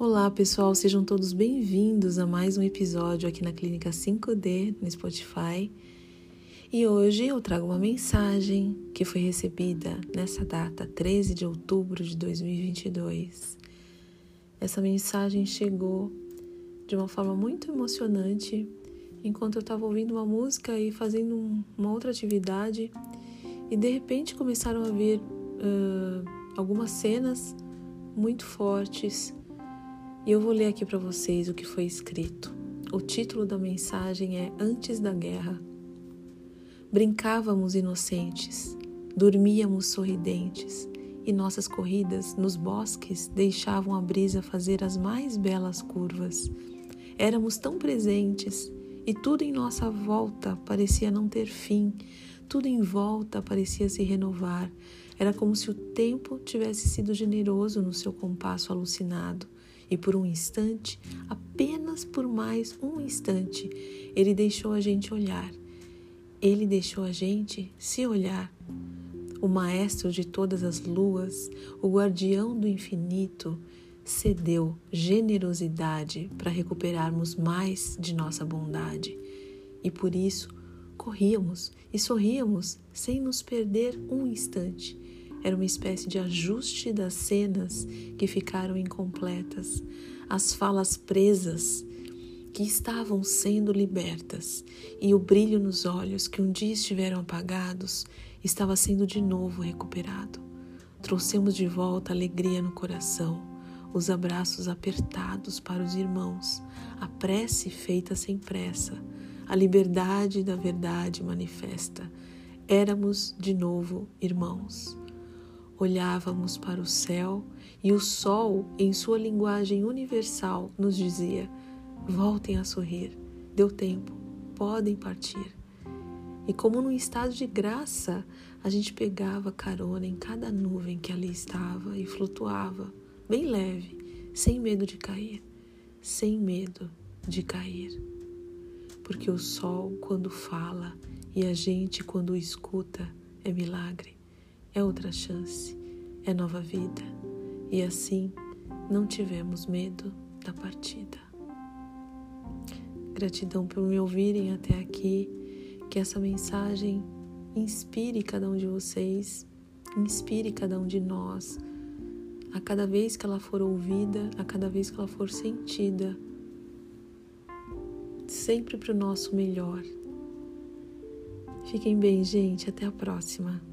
Olá, pessoal, sejam todos bem-vindos a mais um episódio aqui na Clínica 5D no Spotify. E hoje eu trago uma mensagem que foi recebida nessa data, 13 de outubro de 2022. Essa mensagem chegou de uma forma muito emocionante enquanto eu estava ouvindo uma música e fazendo uma outra atividade, e de repente começaram a vir uh, algumas cenas muito fortes e eu vou ler aqui para vocês o que foi escrito. O título da mensagem é Antes da Guerra. Brincávamos inocentes, dormíamos sorridentes, e nossas corridas nos bosques deixavam a brisa fazer as mais belas curvas. Éramos tão presentes e tudo em nossa volta parecia não ter fim, tudo em volta parecia se renovar. Era como se o tempo tivesse sido generoso no seu compasso alucinado e por um instante, apenas por mais um instante, ele deixou a gente olhar. Ele deixou a gente se olhar. O maestro de todas as luas, o guardião do infinito, cedeu generosidade para recuperarmos mais de nossa bondade. E por isso corríamos e sorríamos sem nos perder um instante era uma espécie de ajuste das cenas que ficaram incompletas, as falas presas que estavam sendo libertas e o brilho nos olhos que um dia estiveram apagados estava sendo de novo recuperado. Trouxemos de volta alegria no coração, os abraços apertados para os irmãos, a prece feita sem pressa, a liberdade da verdade manifesta. Éramos de novo irmãos olhávamos para o céu e o sol, em sua linguagem universal, nos dizia: voltem a sorrir, deu tempo, podem partir. E como num estado de graça, a gente pegava carona em cada nuvem que ali estava e flutuava, bem leve, sem medo de cair, sem medo de cair. Porque o sol, quando fala, e a gente, quando escuta, é milagre é outra chance, é nova vida. E assim não tivemos medo da partida. Gratidão por me ouvirem até aqui, que essa mensagem inspire cada um de vocês, inspire cada um de nós, a cada vez que ela for ouvida, a cada vez que ela for sentida, sempre para o nosso melhor. Fiquem bem, gente. Até a próxima.